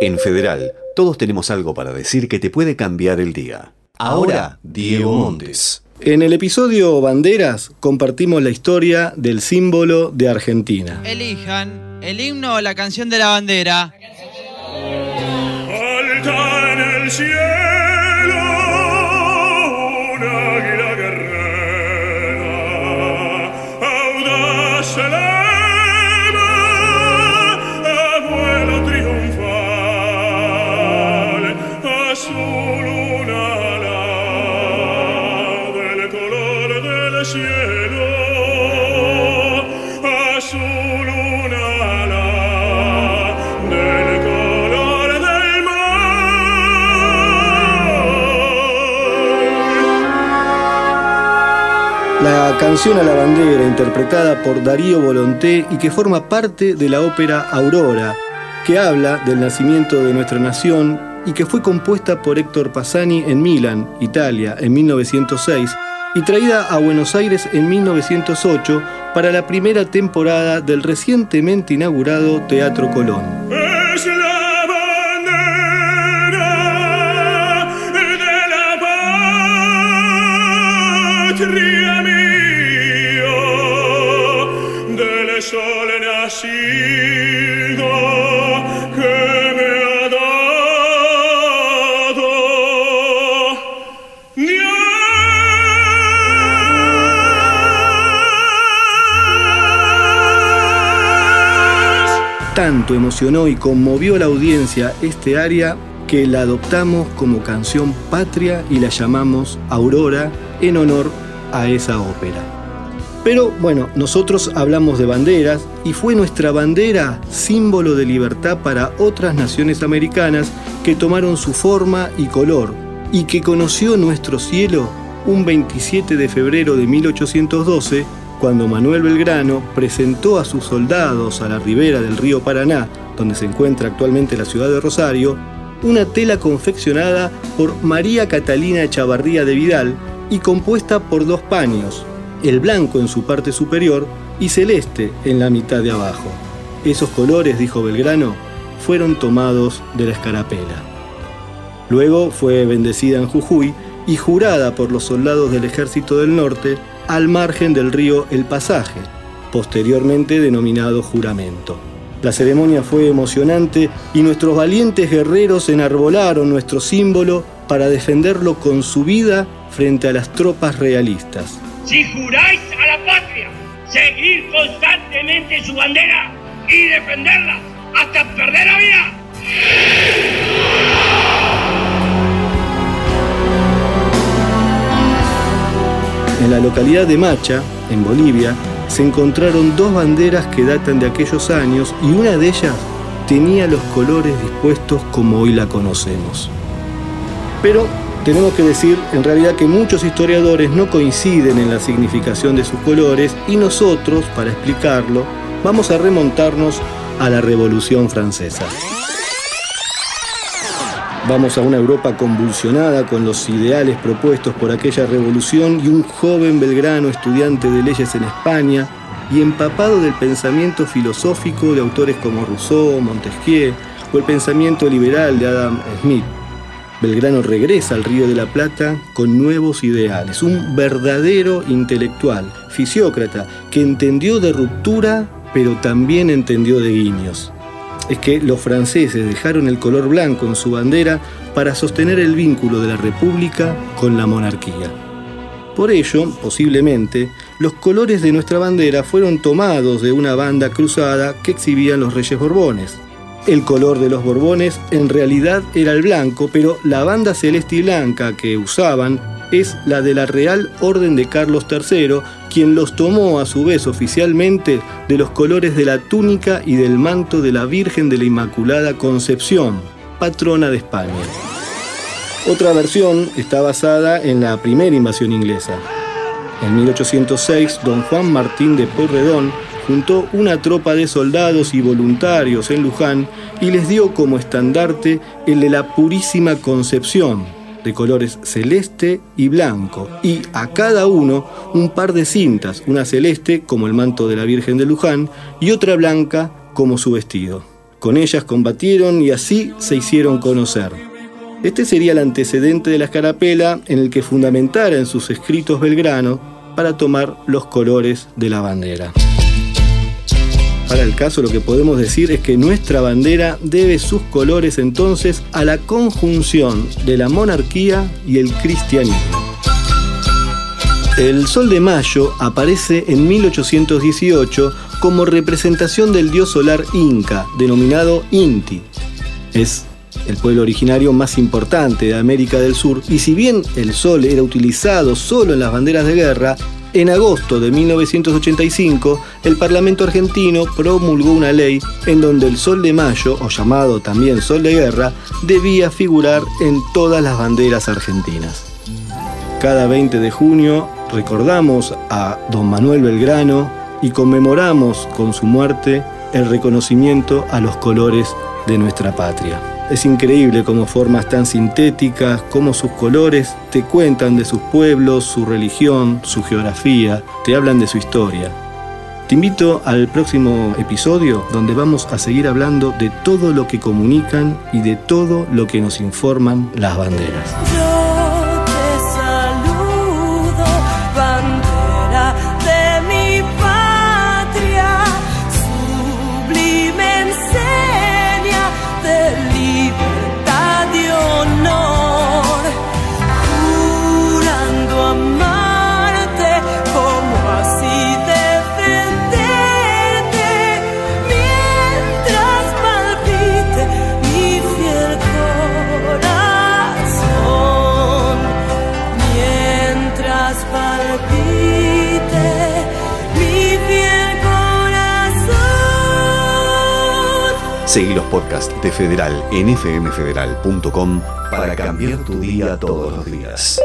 En Federal, todos tenemos algo para decir que te puede cambiar el día. Ahora, Diego Montes. En el episodio Banderas compartimos la historia del símbolo de Argentina. Elijan el himno o la canción de la bandera. Alta en el cielo un águila guerrera, audaz La canción a la bandera, interpretada por Darío Volonté y que forma parte de la ópera Aurora, que habla del nacimiento de nuestra nación y que fue compuesta por Héctor Passani en Milán, Italia, en 1906 y traída a Buenos Aires en 1908 para la primera temporada del recientemente inaugurado Teatro Colón. Tanto emocionó y conmovió a la audiencia este área que la adoptamos como canción patria y la llamamos Aurora en honor a esa ópera. Pero bueno, nosotros hablamos de banderas y fue nuestra bandera símbolo de libertad para otras naciones americanas que tomaron su forma y color y que conoció nuestro cielo un 27 de febrero de 1812 cuando Manuel Belgrano presentó a sus soldados a la ribera del río Paraná, donde se encuentra actualmente la ciudad de Rosario, una tela confeccionada por María Catalina Echavarría de Vidal y compuesta por dos paños, el blanco en su parte superior y celeste en la mitad de abajo. Esos colores, dijo Belgrano, fueron tomados de la escarapela. Luego fue bendecida en Jujuy y jurada por los soldados del Ejército del Norte al margen del río El Pasaje, posteriormente denominado juramento. La ceremonia fue emocionante y nuestros valientes guerreros enarbolaron nuestro símbolo para defenderlo con su vida frente a las tropas realistas. Si juráis a la patria, seguir constantemente su bandera y defenderla hasta perder la vida. En la localidad de Macha, en Bolivia, se encontraron dos banderas que datan de aquellos años y una de ellas tenía los colores dispuestos como hoy la conocemos. Pero tenemos que decir en realidad que muchos historiadores no coinciden en la significación de sus colores y nosotros, para explicarlo, vamos a remontarnos a la Revolución Francesa. Vamos a una Europa convulsionada con los ideales propuestos por aquella revolución y un joven belgrano estudiante de leyes en España y empapado del pensamiento filosófico de autores como Rousseau, Montesquieu o el pensamiento liberal de Adam Smith. Belgrano regresa al Río de la Plata con nuevos ideales, un verdadero intelectual, fisiócrata, que entendió de ruptura pero también entendió de guiños es que los franceses dejaron el color blanco en su bandera para sostener el vínculo de la República con la monarquía. Por ello, posiblemente, los colores de nuestra bandera fueron tomados de una banda cruzada que exhibían los reyes Borbones. El color de los Borbones en realidad era el blanco, pero la banda celeste y blanca que usaban es la de la Real Orden de Carlos III, quien los tomó a su vez oficialmente de los colores de la túnica y del manto de la Virgen de la Inmaculada Concepción, patrona de España. Otra versión está basada en la primera invasión inglesa. En 1806, don Juan Martín de Pueyrredón juntó una tropa de soldados y voluntarios en Luján y les dio como estandarte el de la Purísima Concepción, de colores celeste y blanco, y a cada uno un par de cintas, una celeste como el manto de la Virgen de Luján y otra blanca como su vestido. Con ellas combatieron y así se hicieron conocer. Este sería el antecedente de la escarapela en el que fundamentara en sus escritos Belgrano para tomar los colores de la bandera. Para el caso lo que podemos decir es que nuestra bandera debe sus colores entonces a la conjunción de la monarquía y el cristianismo. El Sol de Mayo aparece en 1818 como representación del dios solar inca, denominado Inti. Es el pueblo originario más importante de América del Sur, y si bien el sol era utilizado solo en las banderas de guerra, en agosto de 1985 el Parlamento argentino promulgó una ley en donde el Sol de Mayo, o llamado también Sol de Guerra, debía figurar en todas las banderas argentinas. Cada 20 de junio recordamos a don Manuel Belgrano y conmemoramos con su muerte el reconocimiento a los colores de nuestra patria. Es increíble cómo formas tan sintéticas, cómo sus colores te cuentan de sus pueblos, su religión, su geografía, te hablan de su historia. Te invito al próximo episodio donde vamos a seguir hablando de todo lo que comunican y de todo lo que nos informan las banderas. Seguí los podcasts de Federal en fmfederal.com para cambiar tu día todos los días.